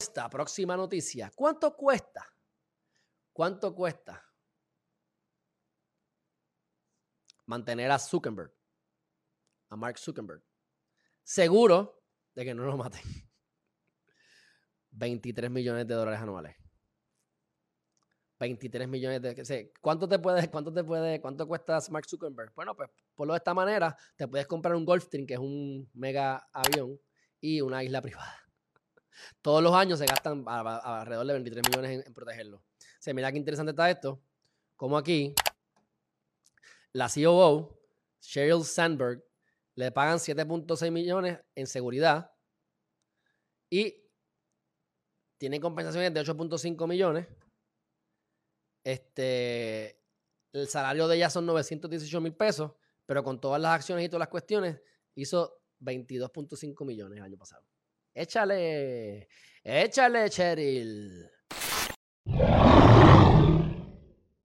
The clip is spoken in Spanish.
Esta próxima noticia. ¿Cuánto cuesta? ¿Cuánto cuesta mantener a Zuckerberg? A Mark Zuckerberg. Seguro de que no lo maten. 23 millones de dólares anuales. 23 millones de... ¿Cuánto te puede, cuánto te puede, cuánto cuesta Mark Zuckerberg? Bueno, pues por lo de esta manera, te puedes comprar un Gulfstream, que es un mega avión, y una isla privada. Todos los años se gastan alrededor de 23 millones en, protegerlo. Se mira qué interesante está esto. Como aquí, la COO, Sheryl Sandberg, le pagan 7.6 millones en seguridad y tiene compensaciones de 8.5 millones este, el salario de ella son 918 mil pesos, pero con todas las acciones y todas las cuestiones, hizo 22.5 millones el año pasado. Échale, échale, Cheryl.